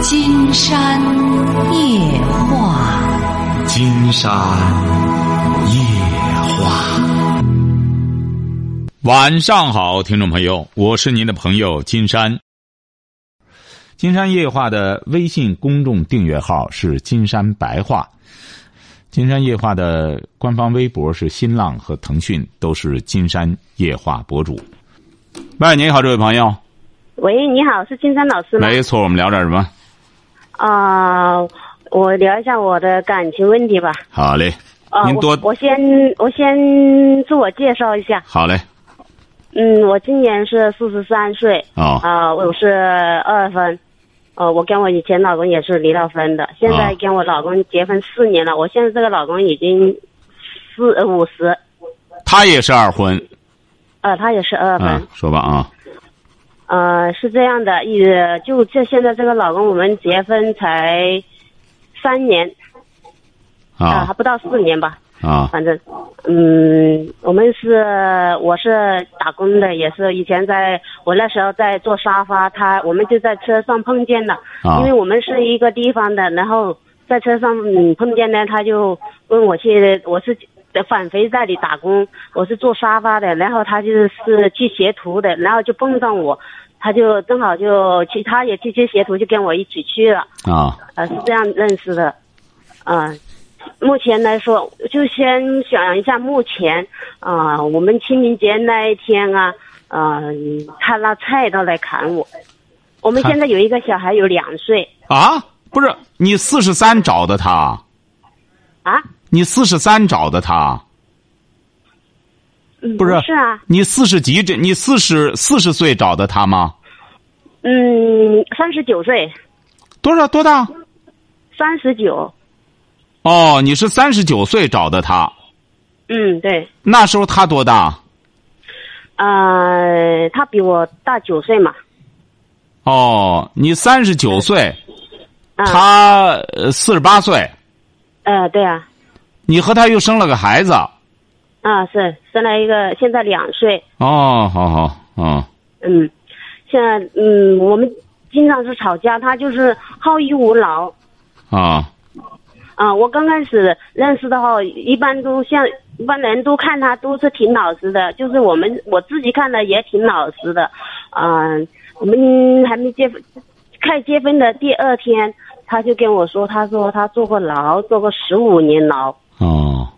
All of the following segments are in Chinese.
金山夜话，金山夜话。晚上好，听众朋友，我是您的朋友金山。金山夜话的微信公众订阅号是金山白话，金山夜话的官方微博是新浪和腾讯，都是金山夜话博主。喂，你好，这位朋友。喂，你好，是金山老师吗？没错，我们聊点什么？啊、我聊一下我的感情问题吧。好嘞，啊、您多我我先我先自我介绍一下。好嘞，嗯，我今年是四十三岁。哦啊、我是二婚。呃，我跟我以前老公也是离了婚的，现在啊跟我老公结婚四年了。我现在这个老公已经四呃五十，他也是二婚，呃，他也是二婚。啊，说吧啊，呃，是这样的，也就这现在这个老公，我们结婚才三年。啊，还啊不到四年吧。啊。反正，嗯，我们是我是打工的，也是以前在我那时候在做沙发，他我们就在车上碰见了，啊。因为我们是一个地方的，然后在车上嗯碰见呢，他就问我去，我是返回那里打工，我是做沙发的，然后他就是是去学徒的，然后就碰上我，他就正好就去，他也去接学徒，就跟我一起去了。啊呃，是这样认识的，啊、目前来说，就先想一下目前啊、我们清明节那一天啊，呃，他拿菜刀来砍我。我们现在有一个小孩，有两岁啊！不是你四十三找的他，啊，你四十三找的他，嗯，不是是啊，你四十几这你四十四十岁找的他吗？嗯，三十九岁，多少多大？三十九，哦，你是三十九岁找的他，嗯，对，那时候他多大？呃，他比我大九岁嘛，哦，你三十九岁，啊，他四十八岁，呃，对啊，你和他又生了个孩子。啊，是生了一个，现在两岁，哦，好好，哦，嗯，现在嗯，我们经常是吵架，他就是好逸恶劳。啊啊、我刚开始认识的话，一般都像一般人都看他都是挺老实的，就是我们我自己看的也挺老实的。嗯、我们还没结婚，快结婚的第二天，他就跟我说，他说他坐过牢，坐过十五年牢。哦，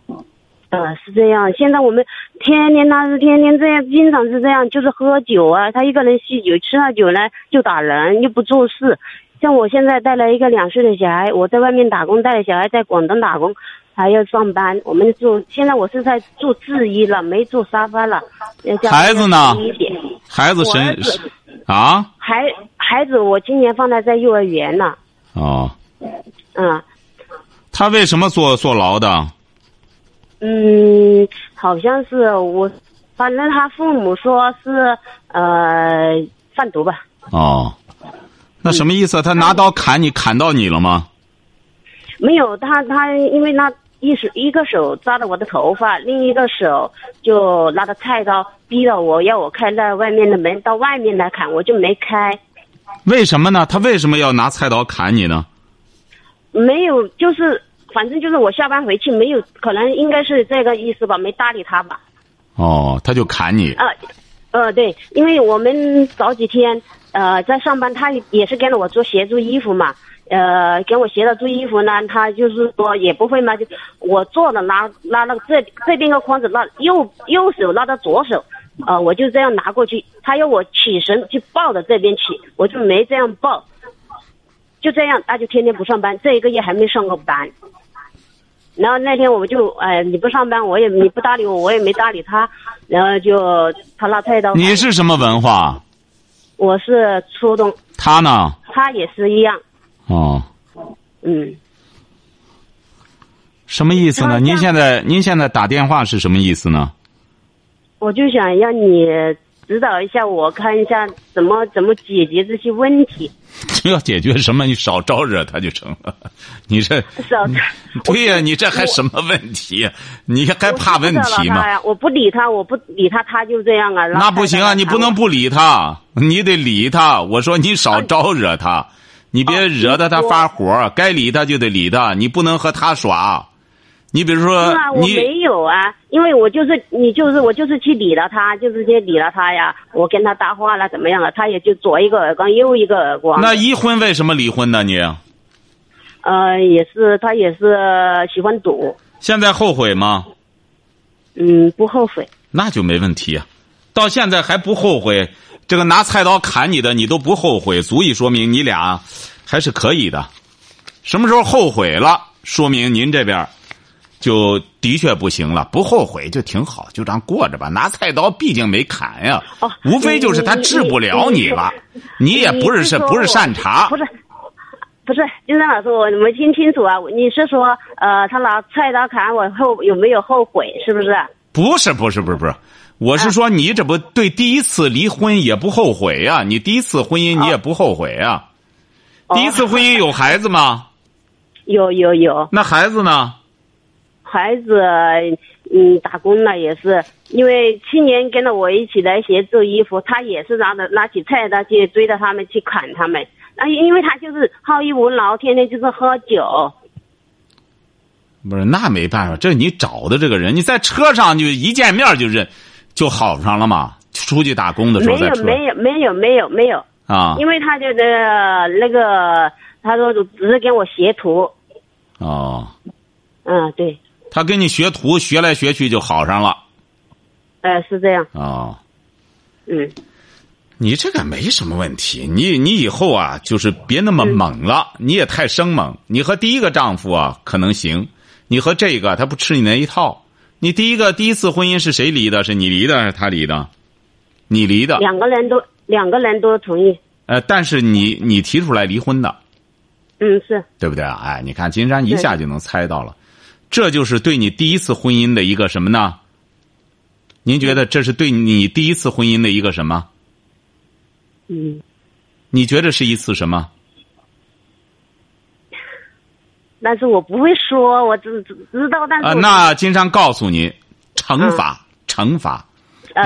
呃，是这样。现在我们天天他是天天这样，经常是这样，就是喝酒啊，他一个人酗酒，吃了酒呢就打人，又不做事。像我现在带了一个两岁的小孩，我在外面打工，带着小孩在广东打工，还要上班。我们做现在我是在做制衣了，没做沙发了。孩子呢孩子我儿身啊孩孩子，我今年放他在幼儿园了。哦，嗯他为什么坐坐牢的？嗯，好像是我，反正他父母说是呃贩毒吧。哦，那什么意思？他拿刀砍你，砍到你了吗？没有，他他因为那一手一个手抓着我的头发，另一个手就拿着菜刀逼着我，要我开那外面的门到外面来砍，我就没开。为什么呢？他为什么要拿菜刀砍你呢？没有，就是反正就是我下班回去没有，可能应该是这个意思吧，没搭理他吧。哦，他就砍你。呃，呃，对，因为我们早几天呃在上班，他也是跟着我做协助衣服嘛，呃，跟我协着做衣服呢，他就是说也不会嘛，就我做了拿拿那个这这边个筐子，拉右右手拉到左手，呃，我就这样拿过去，他要我起身去抱着这边起，我就没这样抱，就这样，他就天天不上班，这一个月还没上过班。然后那天我们就，哎、你不上班，我也你不搭理我，我也没搭理他，然后就他拿菜刀。你是什么文化？我是初中，他呢？他也是一样，哦，嗯，什么意思呢？您现在您现在打电话是什么意思呢？我就想让你指导一下我，看一下怎么怎么解决这些问题。要解决什么？你少招惹他就成了。你这少，对呀、你这还什么问题？你还怕问题吗？我不理他，我不理他，他就这样啊。那不行啊！你不能不理他，你得理他。我说你少招惹他，你别惹得他发火，该理他就得理他，你不能和他耍。你比如说，啊，我你没有啊，因为我就是你就是我就是去理了他，就是去理了他呀。我跟他搭话了，怎么样了？他也就左一个耳光，右一个耳光。那一婚为什么离婚呢？你呃，也是他也是喜欢赌，现在后悔吗？嗯，不后悔。那就没问题啊，到现在还不后悔，这个拿菜刀砍你的你都不后悔，足以说明你俩还是可以的。什么时候后悔了，说明您这边就的确不行了。不后悔就挺好，就这样过着吧。拿菜刀毕竟没砍呀，哦，无非就是他治不了你你了，你也不是是不是善茬不。是，不是，金山老师，我没听清楚啊。你是说，呃，他拿菜刀砍我后有没有后悔？是不是？不是不是不是不是，我是说你这不对第一次离婚也不后悔呀、你第一次婚姻你也不后悔呀、哦第一次婚姻有孩子吗？有有有，那孩子呢？孩子，嗯，打工了也是，因为去年跟着我一起来协助衣服，他也是拿着拿起菜刀去追着他们去砍他们。那因为他就是好逸恶劳，天天就是喝酒。不是，那没办法，这是你找的这个人，你在车上就一见面就认，就好上了嘛。出去打工的时候没有没有没有没有没有，啊因为他就呃那个他说只是给我学徒，哦，嗯对，他跟你学徒学来学去就好上了呃是这样，哦。嗯你这个没什么问题，你你以后啊，就是别那么猛了，你也太生猛。你和第一个丈夫啊可能行，你和这个他不吃你那一套。你第一个第一次婚姻是谁离的？是你离的还是他离的？你离的。两个人都两个人都同意，呃，但是你你提出来离婚的，嗯是对不对啊？哎，你看金山一下就能猜到了，这就是对你第一次婚姻的一个什么呢？您觉得这是对你第一次婚姻的一个什么？嗯，你觉得是一次什么？但是我不会说，我只只知道，但是啊，我那金山告诉你，惩罚，惩罚，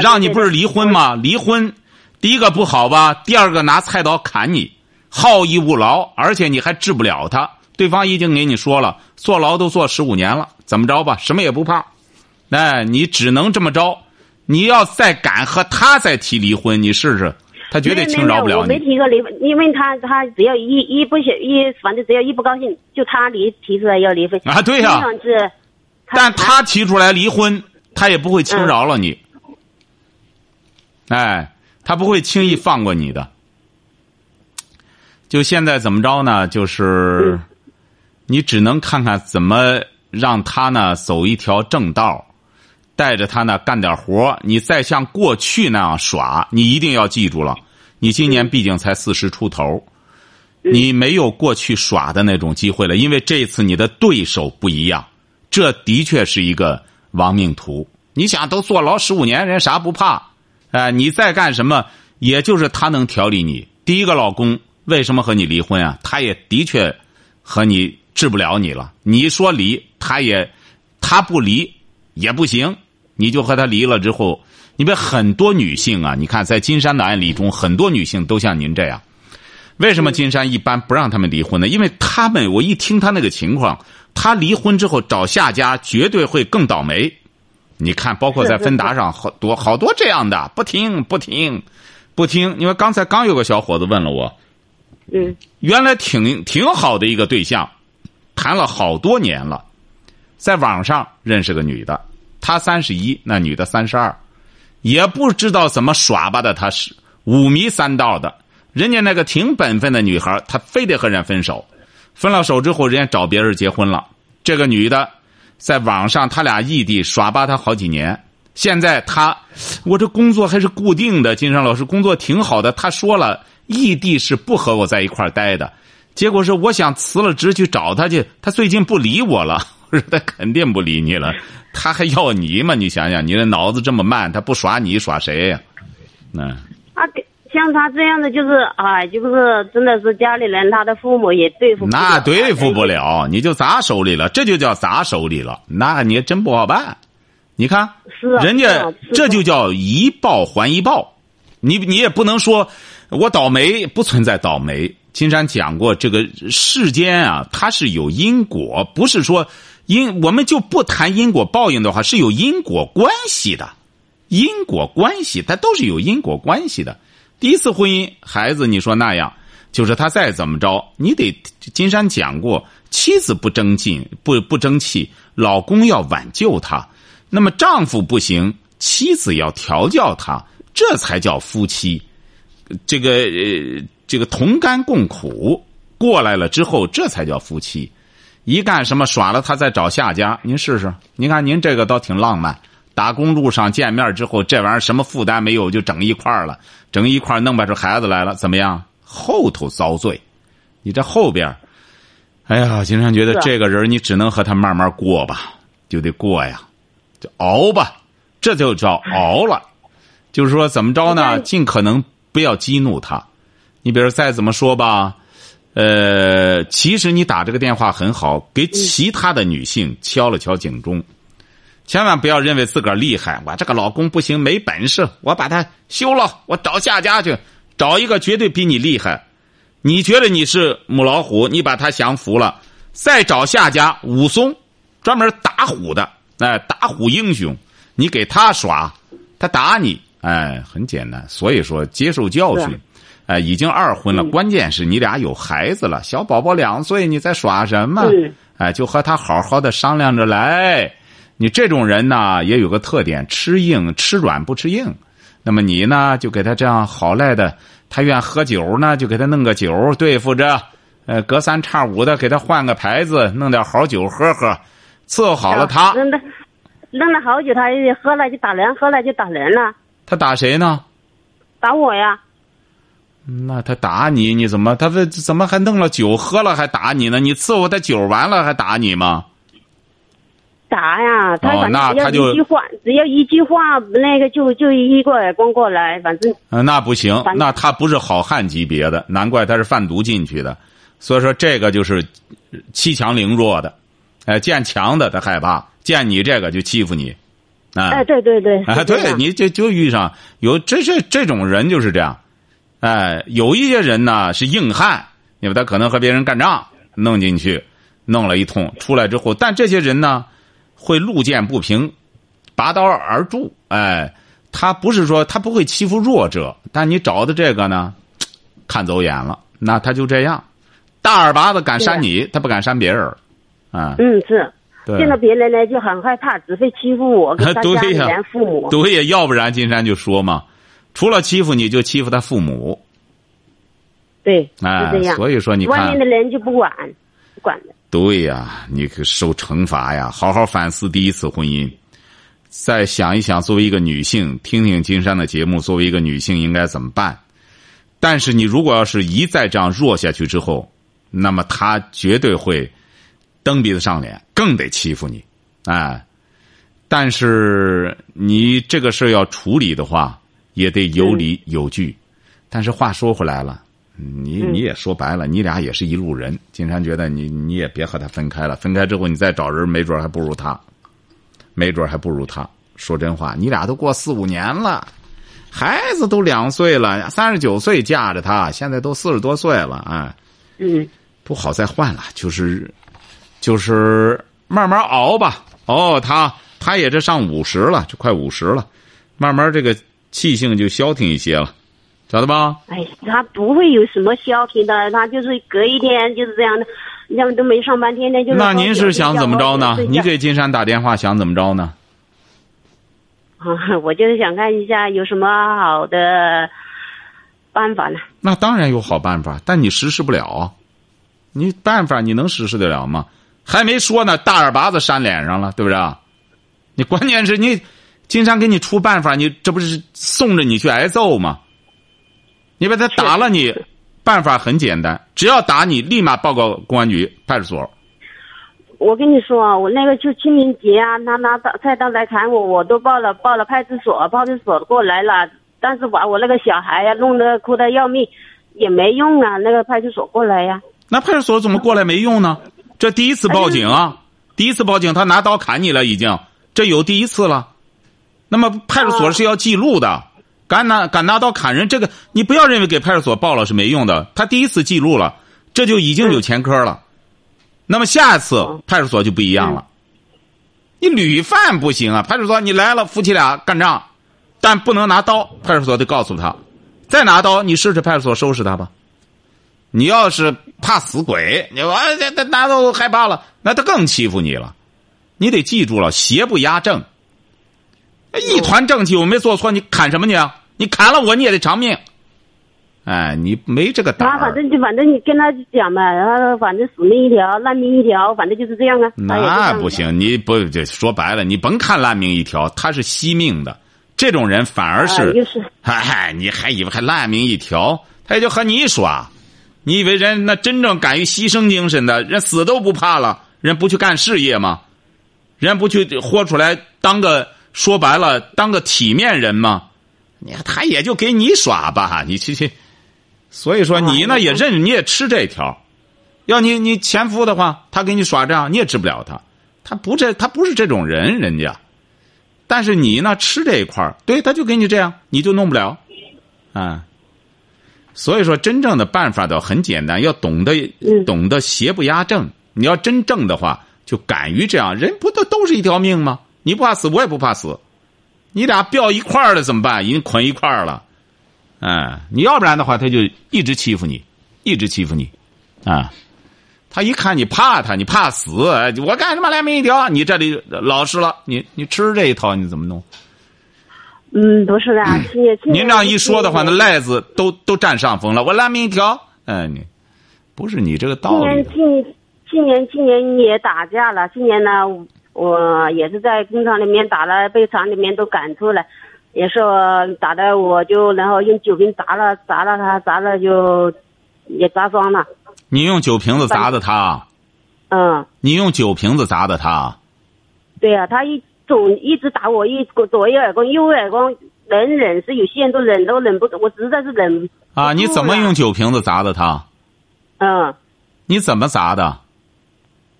让你不是离婚吗？离婚，第一个不好吧？第二个拿菜刀砍你，好逸恶劳，而且你还治不了他。对方已经给你说了，坐牢都坐十五年了，怎么着吧？什么也不怕，哎，你只能这么着。你要再敢和他再提离婚，你试试，他绝对轻饶不了没有我没。提过离婚，因为他他只要一一不想一，反正只要一不高兴，就他离提出来要离婚啊对呀但他提出来离婚，他也不会轻饶了你。哎，他不会轻易放过你的。就现在怎么着呢？就是，你只能看看怎么让他呢走一条正道，带着他呢干点活你再像过去那样耍，你一定要记住了。你今年毕竟才四十出头，你没有过去耍的那种机会了，因为这次你的对手不一样。这的确是一个亡命徒。你想，都坐牢十五年，人啥不怕？哎、你再干什么，也就是他能调理你。第一个老公为什么和你离婚啊？他也的确和你治不了你了。你说离，他也他不离也不行，你就和他离了之后，你别很多女性啊，你看在金山的案例中，很多女性都像您这样。为什么金山一般不让他们离婚呢？因为他们，我一听他那个情况，他离婚之后找下家绝对会更倒霉。你看，包括在芬达上好多好多这样的，不听不听不听。因为刚才刚有个小伙子问了我，嗯原来挺挺好的一个对象，谈了好多年了，在网上认识个女的，他三十一，那女的三十二，也不知道怎么耍吧的，他是五迷三道的。人家那个挺本分的女孩，她非得和人分手，分了手之后，人家找别人结婚了。这个女的在网上，他俩异地耍吧他好几年。现在他，我这工作还是固定的，金山老师工作挺好的。他说了，异地是不和我在一块待的。结果是我想辞了职去找他去，他最近不理我了。我 说他肯定不理你了，他还要你吗？你想想，你的脑子这么慢，他不耍你耍谁呀、嗯，啊对，像他这样的就是哎，就是真的是家里人，他的父母也对付不了。那对付不了，你就砸手里了，这就叫砸手里了，那你真不好办。你看，是啊人家这就叫一报还一报，你你也不能说我倒霉，不存在倒霉，金山讲过，这个世间啊，它是有因果，不是说因我们就不谈因果报应的话，是有因果关系的，因果关系它都是有因果关系的。第一次婚姻，孩子你说那样，就是他再怎么着，你得金山讲过，妻子不争劲，不不争气，老公要挽救她，那么丈夫不行，妻子要调教他，这才叫夫妻。这个呃。这个同甘共苦过来了之后，这才叫夫妻。一干什么耍了他再找下家，您试试。您看您这个倒挺浪漫，打工路上见面之后，这玩意儿什么负担没有，就整一块儿了，整一块儿弄不出孩子来了，怎么样？后头遭罪。你这后边，哎呀，经常觉得这个人你只能和他慢慢过吧，就得过呀，就熬吧，这就叫熬了。就是说怎么着呢？尽可能不要激怒他。你比如再怎么说吧，呃，其实你打这个电话很好，给其他的女性敲了敲警钟，千万不要认为自个儿厉害，我这个老公不行，没本事，我把他休了，我找下家去，找一个绝对比你厉害。你觉得你是母老虎，你把他降服了，再找下家武松，专门打虎的，哎，打虎英雄，你给他耍，他打你，哎，很简单。所以说，接受教训。哎，已经二婚了，关键是你俩有孩子了，小宝宝两岁，你在耍什么？哎，就和他好好的商量着来。你这种人呢，也有个特点，吃硬吃软不吃硬。那么你呢，就给他这样好赖的，他愿喝酒呢，就给他弄个酒对付着。呃，隔三差五的给他换个牌子，弄点好酒喝喝，伺候好了他。弄了弄了好久，他喝了就打人，喝了就打人了。他打谁呢？打我呀。那他打你，你怎么他这怎么还弄了酒喝了还打你呢？你伺候他酒完了还打你吗？打呀！他反正只要一句话，只要一句话，那个就就一个耳光过来，反正。那不行，那他不是好汉级别的，难怪他是贩毒进去的。所以说这个就是欺强凌弱的，哎，见强的他害怕，见你这个就欺负你，啊！哎，对对对，哎，对，你就就遇上有这这这种人就是这样。哎，有一些人呢是硬汉，因为他可能和别人干仗，弄进去，弄了一通，出来之后，但这些人呢，会路见不平，拔刀而助。哎，他不是说他不会欺负弱者，但你找的这个呢，看走眼了，那他就这样，大耳巴子敢扇你，他不敢扇别人，啊。嗯，是，见到别人呢就很害怕，只会欺负我跟他家人 父母。对呀，要不然金山就说嘛。除了欺负你，就欺负他父母。对，哎，这样。所以说，你看外面的人就不管，不管的。对呀，你可受惩罚呀！好好反思第一次婚姻，再想一想，作为一个女性，听听金山的节目，作为一个女性应该怎么办？但是你如果要是一再这样弱下去之后，那么他绝对会蹬鼻子上脸，更得欺负你，哎。但是你这个事要处理的话。也得有理有据，但是话说回来了，你你也说白了，你俩也是一路人。金山觉得你你也别和他分开了，分开之后你再找人，没准还不如他，没准还不如他。说真话，你俩都过四五年了，孩子都两岁了，三十九岁嫁着他，现在都四十多岁了，啊，嗯，不好再换了，就是就是慢慢熬吧。哦，他他也这上五十了，就快五十了，慢慢这个。气性就消停一些了，晓得吧？哎，他不会有什么消停的，他就是隔一天就是这样的，要么都没上班，天天就。那您是想怎么着呢？你给金山打电话想怎么着呢？啊，我就是想看一下有什么好的办法呢。那当然有好办法，但你实施不了。你办法你能实施得了吗？还没说呢，大耳巴子扇脸上了，对不对？你关键是你。金山给你出办法，你这不是送着你去挨揍吗？你把他打了，你办法很简单，只要打你，立马报告公安局派出所。我跟你说，我那个就清明节啊，他拿到菜刀来砍我，我都报了报了派出所，派出所过来了，但是把我那个小孩呀弄得哭得要命，也没用啊。那个派出所过来呀，那派出所怎么过来没用呢？这第一次报警啊，第一次报警，他拿刀砍你了，已经，这有第一次了。那么派出所是要记录的，敢拿敢拿刀砍人，这个你不要认为给派出所报了是没用的。他第一次记录了，这就已经有前科了。那么下一次派出所就不一样了。你屡犯不行啊！派出所你来了，夫妻俩干仗，但不能拿刀。派出所得告诉他，再拿刀，你试试派出所收拾他吧。你要是怕死鬼，你我这这拿刀害怕了，那他更欺负你了。你得记住了，邪不压正。一团正气，我没做错，你砍什么你？你砍了我，你也得偿命。哎，你没这个胆他反正就反正你跟他讲嘛，然后反正死命一条，烂命一条，反正就是这样啊。那不行，你不这说白了，你甭看烂命一条，他是惜命的。这种人反而是，嗨嗨，你还以为还烂命一条？他也就和你耍。你以为人那真正敢于牺牲精神的人死都不怕了，人不去干事业吗？人不去豁出来当个说白了当个体面人吗？你看他也就给你耍吧，你去去。所以说你呢也认你也吃这条，要你你前夫的话，他给你耍账你也治不了他，他不这他不是这种人人家，但是你呢吃这一块对他就给你这样，你就弄不了，啊，所以说真正的办法倒很简单，要懂得懂得邪不压正，你要真正的话就敢于这样，人不都都是一条命吗？你不怕死，我也不怕死，你俩飙一块儿了怎么办？已经捆一块儿了。哎，你要不然的话，他就一直欺负你，一直欺负你，啊！他一看你怕他，你怕死，我干什么来命一条？你这里老实了，你你吃这一套，你怎么弄？嗯，不是的，您这样一说的话，那赖子都都占上风了。我烂命一条，哎，你不是你这个道理。今年今今年今年也打架了，今年呢，我也是在工厂里面打了，被厂里面都赶出来。也是打的，我就然后用酒瓶砸了，砸了他，砸了就也砸伤了。你用酒瓶子砸的他？嗯。你用酒瓶子砸的他？对呀，他一总一直打我，一左一耳光，右一耳光，能忍是有限度，忍都忍不，我实在是忍。啊！你怎么用酒瓶子砸的他？嗯。你怎么砸的？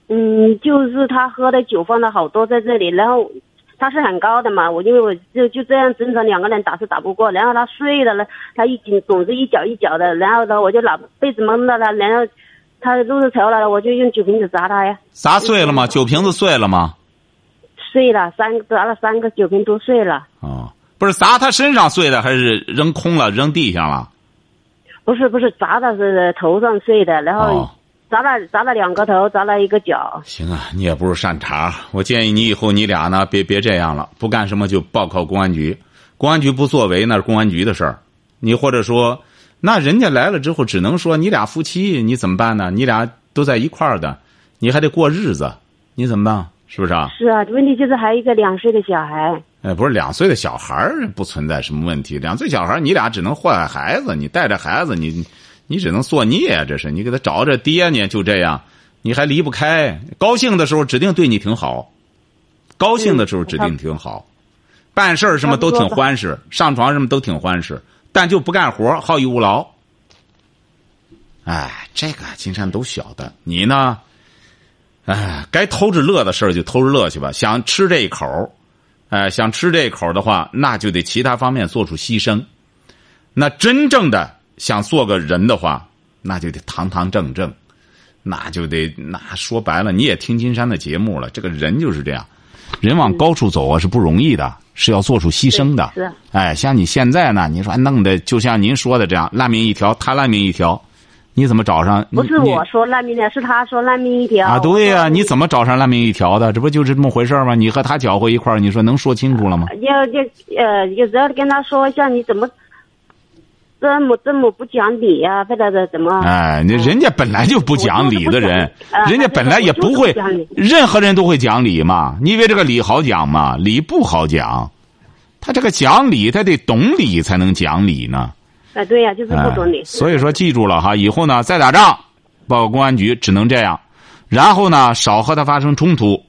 嗯，就是他喝的酒放了好多在这里，然后。他是很高的嘛，我因为我就就这样正常两个人打是打不过，然后他睡了呢，他一紧总是一脚一脚的，然后呢我就拿被子蒙到他，然后他露出头来了，我就用酒瓶子砸他呀。砸碎了吗？酒瓶子碎了吗？碎了，三砸了三个酒瓶都碎了。哦，不是砸他身上碎的，还是扔空了扔地上了？不是不是砸的是头上碎的，然后。砸了砸了两个头，砸了一个脚。行啊，你也不是善茬。我建议你以后你俩呢，别别这样了，不干什么就报考公安局。公安局不作为，那是公安局的事儿。你或者说，那人家来了之后，只能说你俩夫妻，你怎么办呢？你俩都在一块儿的，你还得过日子，你怎么办？是不是啊？是啊，问题就是还有一个两岁的小孩。哎，不是两岁的小孩不存在什么问题。两岁小孩你俩只能祸害孩子，你带着孩子你。你只能作孽啊，这是你给他找着爹呢，就这样，你还离不开。高兴的时候指定对你挺好，高兴的时候指定挺好，办事儿什么都挺欢实，上床什么都挺欢实，但就不干活，好逸恶劳。哎，这个金山都晓得。你呢？哎，该偷着乐的事儿就偷着乐去吧。想吃这一口，哎，想吃这一口的话，那就得其他方面做出牺牲。那真正的。想做个人的话，那就得堂堂正正，那就得那说白了，你也听金山的节目了。这个人就是这样，人往高处走啊是不容易的，是要做出牺牲的。是。哎，像你现在呢，你说弄的就像您说的这样，烂命一条，他烂命一条，你怎么找上？不是我说烂命的，是他说烂命一条。啊，对呀，你怎么找上烂命一条的？这不就是这么回事吗？你和他搅和一块儿，你说能说清楚了吗？要要呃，有时候跟他说一下，你怎么？这么这么不讲理呀，或者是怎么？哎，你人家本来就不讲理的人，人家本来也不会，任何人都会讲理嘛。你以为这个理好讲吗？理不好讲，他这个讲理，他得懂理才能讲理呢。哎，对呀，就是不懂理。所以说，记住了哈，以后呢再打仗，报告公安局，只能这样。然后呢，少和他发生冲突，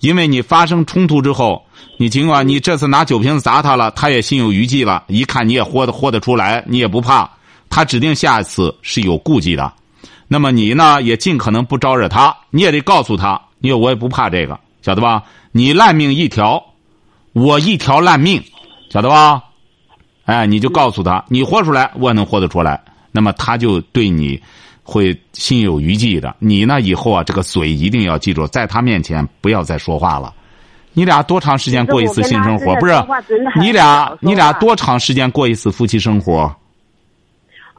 因为你发生冲突之后。你尽管你这次拿酒瓶子砸他了，他也心有余悸了。一看你也豁得豁得出来，你也不怕，他指定下一次是有顾忌的。那么你呢，也尽可能不招惹他。你也得告诉他，因为我也不怕这个，晓得吧？你烂命一条，我一条烂命，晓得吧？哎，你就告诉他，你豁出来，我也能豁得出来，那么他就对你会心有余悸的。你呢，以后啊，这个嘴一定要记住，在他面前不要再说话了。你俩多长时间过一次性生活？不是，你俩你俩多长时间过一次夫妻生活？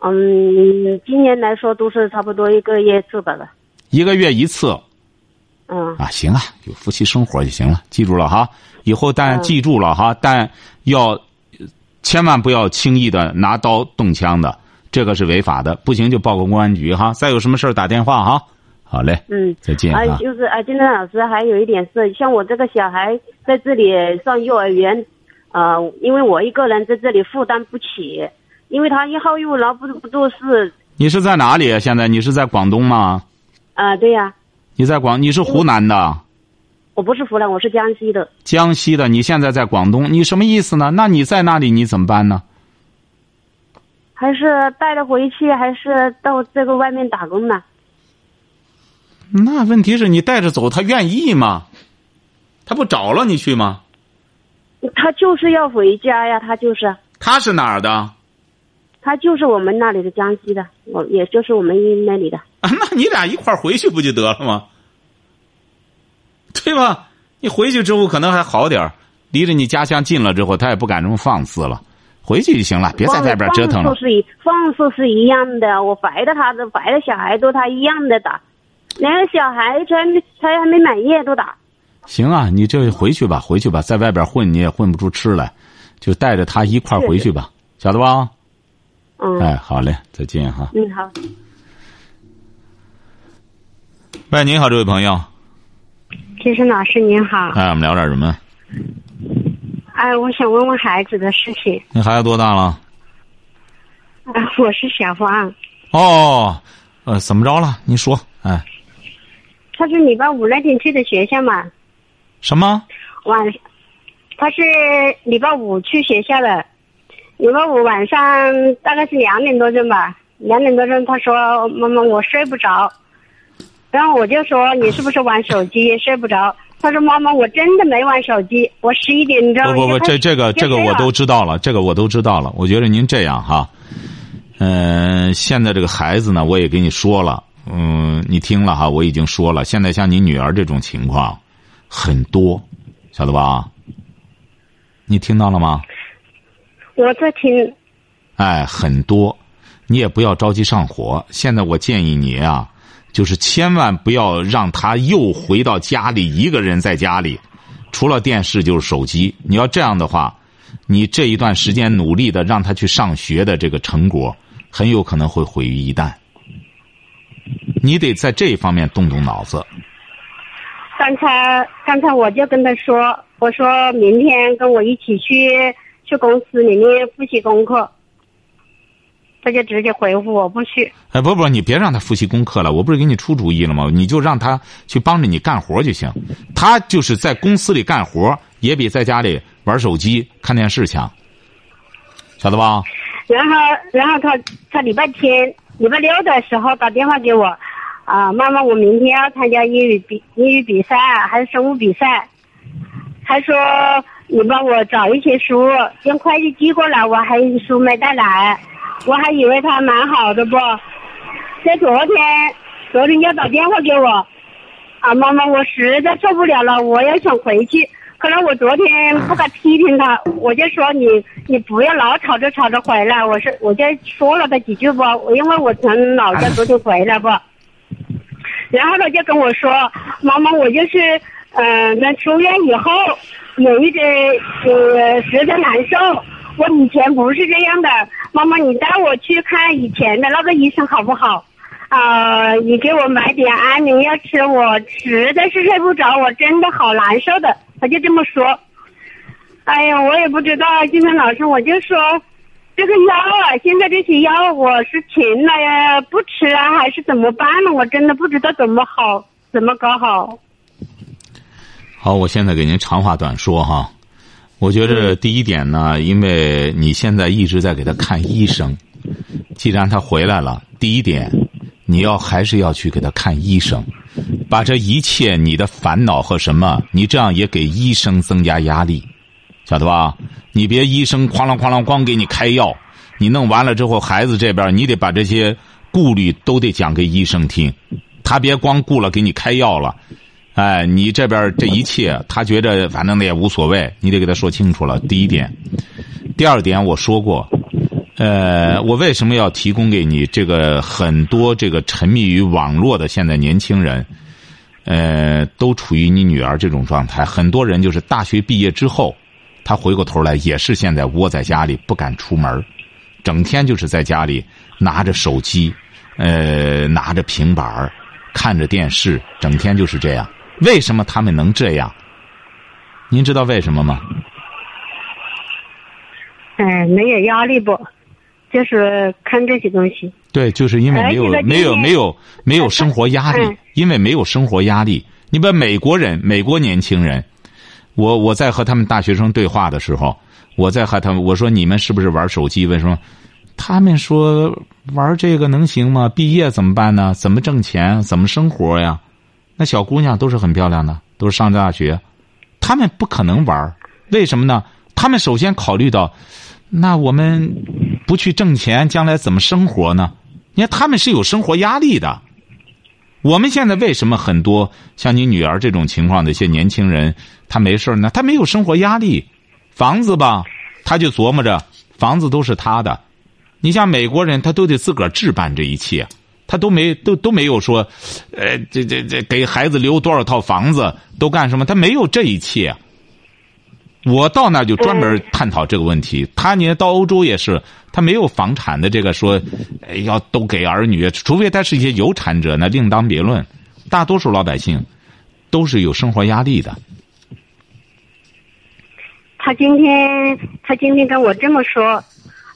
嗯，今年来说都是差不多一个月一次吧了。一个月一次。嗯。啊，行啊，有夫妻生活就行了，记住了哈。以后但记住了哈，但要千万不要轻易的拿刀动枪的，这个是违法的。不行就报个公安局哈。再有什么事打电话哈。好嘞。嗯。再见啊。就是啊，金山老师还有一点是，像我这个小孩在这里上幼儿园，呃，因为我一个人在这里负担不起。因为他一号又劳不不做事。你是在哪里？啊现在你是在广东吗？啊，对呀。你在广？你是湖南的？我不是湖南，我是江西的。江西的，你现在在广东，你什么意思呢？那你在那里你怎么办呢？还是带着回去，还是到这个外面打工呢？那问题是你带着走，他愿意吗？他不找了你去吗？他就是要回家呀，他就是。他是哪儿的？他就是我们那里的江西的，我也就是我们那里的。啊，那你俩一块儿回去不就得了吗？对吧？你回去之后可能还好点儿，离着你家乡近了之后，他也不敢这么放肆了。回去就行了，别在外边折腾了。放肆是一放肆是一样的，我怀的他的怀的小孩都他一样的打，连个小孩才才还没满月都打。行啊，你这回去吧，回去吧，在外边混你也混不出吃来，就带着他一块儿回去吧，晓得吧？嗯，哎，好嘞，再见哈。嗯，好。喂，您好，这位朋友。金生老师您好。哎，我们聊点什么？哎，我想问问孩子的事情。你孩子多大了？啊，我是小芳。哦，呃，怎么着了？你说，哎。他是礼拜五那天去的学校嘛？什么？晚，他是礼拜五去学校的。礼拜五晚上大概是两点多钟吧，两点多钟他说：“妈妈，我睡不着。”然后我就说：“你是不是玩手机睡不着？”他说：“妈妈，我真的没玩手机，我十一点钟。”不不不，这这个这个我都知道了，这个我都知道了。我觉得您这样哈，嗯，现在这个孩子呢，我也跟你说了，嗯，你听了哈，我已经说了。现在像你女儿这种情况很多，晓得吧？你听到了吗？我在听，哎，很多，你也不要着急上火。现在我建议你啊，就是千万不要让他又回到家里一个人在家里，除了电视就是手机。你要这样的话，你这一段时间努力的让他去上学的这个成果，很有可能会毁于一旦。你得在这一方面动动脑子。刚才刚才我就跟他说，我说明天跟我一起去。去公司里面复习功课，他就直接回复我不去。哎，不不，你别让他复习功课了，我不是给你出主意了吗？你就让他去帮着你干活就行。他就是在公司里干活，也比在家里玩手机看电视强，晓得吧？然后，然后他他礼拜天、礼拜六的时候打电话给我，啊，妈妈，我明天要参加英语比英语比赛还是生物比赛？他说。你帮我找一些书，用快递寄过来。我还有书没带来，我还以为他蛮好的不？在昨天，昨天又打电话给我，啊，妈妈，我实在受不了了，我要想回去。可能我昨天不敢批评他，我就说你，你不要老吵着吵着回来。我是我就说了他几句不，因为我从老家昨天回来不。然后他就跟我说，妈妈，我就是，嗯，那出院以后。有一点呃，实在难受。我以前不是这样的，妈妈，你带我去看以前的那个医生好不好？啊，你给我买点安眠药吃，我实在是睡不着，我真的好难受的。他就这么说。哎呀，我也不知道，金生老师，我就说这个药啊，现在这些药我是停了呀，不吃啊，还是怎么办呢？我真的不知道怎么好，怎么搞好。好，我现在给您长话短说哈。我觉着第一点呢，因为你现在一直在给他看医生，既然他回来了，第一点，你要还是要去给他看医生，把这一切你的烦恼和什么，你这样也给医生增加压力，晓得吧？你别医生哐啷哐啷光给你开药，你弄完了之后，孩子这边你得把这些顾虑都得讲给医生听，他别光顾了给你开药了，哎，你这边这一切他觉着反正那也无所谓，你得给他说清楚了。第一点，第二点我说过，呃，我为什么要提供给你这个很多这个沉迷于网络的现在年轻人？呃，都处于你女儿这种状态。很多人就是大学毕业之后，他回过头来也是现在窝在家里不敢出门，整天就是在家里拿着手机，呃，拿着平板看着电视，整天就是这样。为什么他们能这样？您知道为什么吗？哎，没有压力不？就是看这些东西。对，就是因为没有没有没有没有生活压力，因为没有生活压力。你把美国人、美国年轻人，我我在和他们大学生对话的时候，我在和他们我说你们是不是玩手机？为什么？他们说玩这个能行吗？毕业怎么办呢？怎么挣钱？怎么生活呀？那小姑娘都是很漂亮的，都是上大学，他们不可能玩。为什么呢？他们首先考虑到。那我们不去挣钱，将来怎么生活呢？你看他们是有生活压力的。我们现在为什么很多像你女儿这种情况的一些年轻人，他没事呢？他没有生活压力，房子吧，他就琢磨着房子都是他的。你像美国人，他都得自个儿置办这一切，他都没都都没有说，呃，这这这给孩子留多少套房子，都干什么？他没有这一切。我到那就专门探讨这个问题。他呢，到欧洲也是，他没有房产的这个说，要都给儿女，除非他是一些有产者，那另当别论。大多数老百姓都是有生活压力的。他今天，他今天跟我这么说，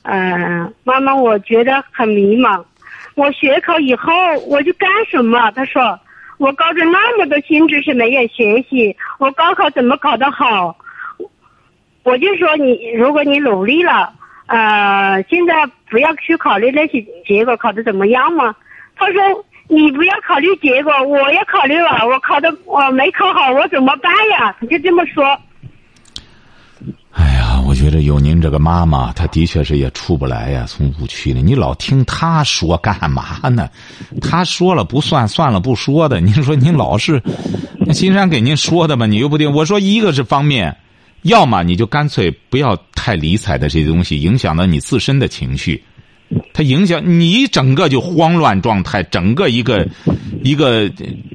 呃，妈妈，我觉得很迷茫。我学考以后我就干什么？他说，我高中那么多新知识没有学习，我高考怎么考得好？我就说你，如果你努力了，呃，现在不要去考虑那些结果考的怎么样嘛。他说你不要考虑结果，我要考虑了，我考的我没考好，我怎么办呀？他就这么说。哎呀，我觉得有您这个妈妈，她的确是也出不来呀，从误区里。你老听她说干嘛呢？她说了不算，算了不说的。您说您老是，那金山给您说的吧，你又不听。我说一个是方面。要么你就干脆不要太理睬的这些东西，影响到你自身的情绪，它影响你整个就慌乱状态，整个一个一个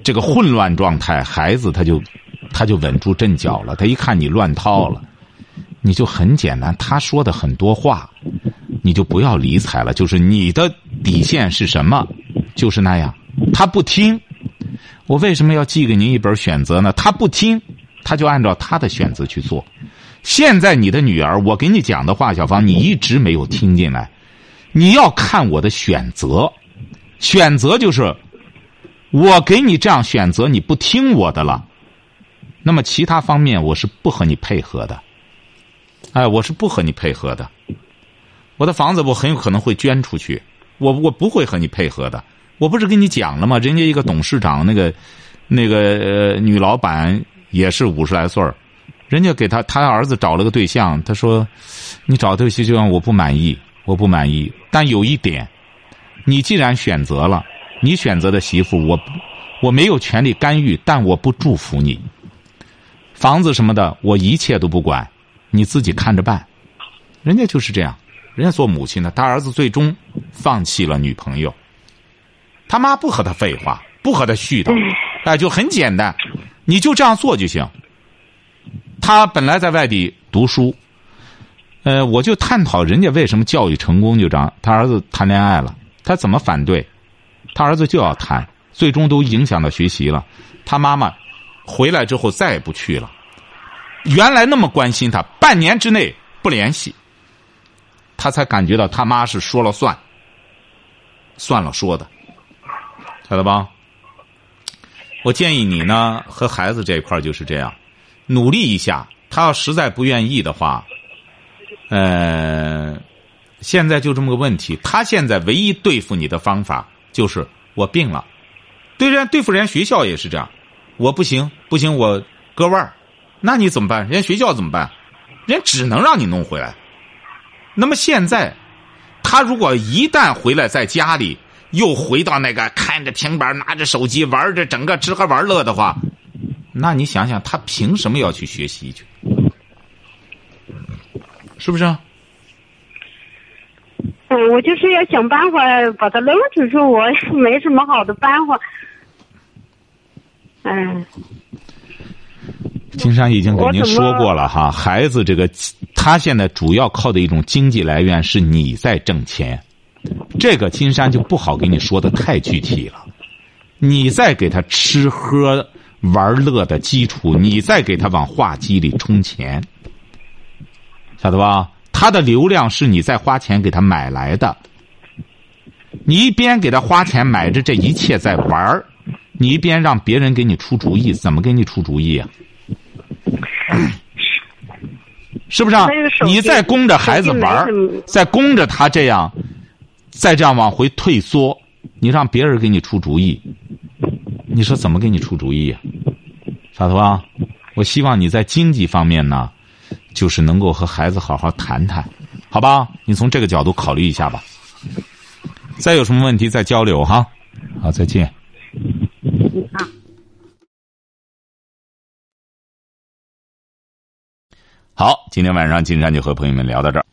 这个混乱状态，孩子他就他就稳住阵脚了。他一看你乱套了，你就很简单，他说的很多话，你就不要理睬了。就是你的底线是什么，就是那样。他不听，我为什么要寄给您一本选择呢？他不听。他就按照他的选择去做。现在你的女儿，我给你讲的话，小芳，你一直没有听进来。你要看我的选择，选择就是我给你这样选择，你不听我的了。那么其他方面我是不和你配合的。哎，我是不和你配合的。我的房子我很有可能会捐出去，我我不会和你配合的。我不是跟你讲了吗？人家一个董事长，那个那个女老板。也是五十来岁儿，人家给他他儿子找了个对象，他说：“你找对象我不满意，我不满意。但有一点，你既然选择了，你选择的媳妇，我我没有权利干预，但我不祝福你。房子什么的，我一切都不管，你自己看着办。人家就是这样，人家做母亲的，他儿子最终放弃了女朋友。他妈不和他废话，不和他絮叨，哎，就很简单。”你就这样做就行。他本来在外地读书，呃，我就探讨人家为什么教育成功就这样。他儿子谈恋爱了，他怎么反对？他儿子就要谈，最终都影响到学习了。他妈妈回来之后再也不去了。原来那么关心他，半年之内不联系，他才感觉到他妈是说了算，算了说的，晓得吧？我建议你呢，和孩子这一块就是这样，努力一下。他要实在不愿意的话，呃，现在就这么个问题。他现在唯一对付你的方法就是我病了，对人家对付人家学校也是这样。我不行，不行，我割腕儿，那你怎么办？人家学校怎么办？人人只能让你弄回来。那么现在，他如果一旦回来，在家里又回到那个看着平板、拿着手机玩着整个吃喝玩乐的话，那你想想，他凭什么要去学习去？是不是？嗯，我就是要想办法把他弄出去，我没什么好的办法。嗯。金山已经给您说过了哈，孩子这个他现在主要靠的一种经济来源是你在挣钱，这个金山就不好给你说的太具体了。你在给他吃喝玩乐的基础，你再给他往话机里充钱，晓得吧？他的流量是你在花钱给他买来的，你一边给他花钱买着这一切在玩你一边让别人给你出主意，怎么给你出主意啊？是不是？啊？你在供着孩子玩在供着他这样，再这样往回退缩，你让别人给你出主意，你说怎么给你出主意呀？傻头啊？我希望你在经济方面呢，就是能够和孩子好好谈谈，好吧？你从这个角度考虑一下吧。再有什么问题再交流哈。好，再见。好。好，今天晚上金山就和朋友们聊到这儿。